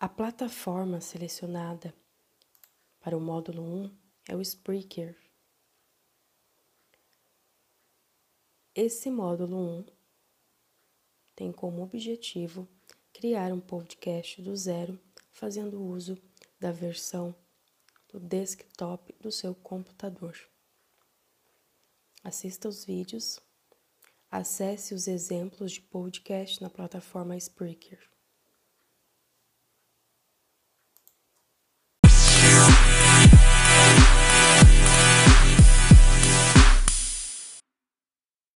A plataforma selecionada para o módulo 1 é o Spreaker. Esse módulo 1 tem como objetivo criar um podcast do zero, fazendo uso da versão do desktop do seu computador. Assista os vídeos, acesse os exemplos de podcast na plataforma Spreaker.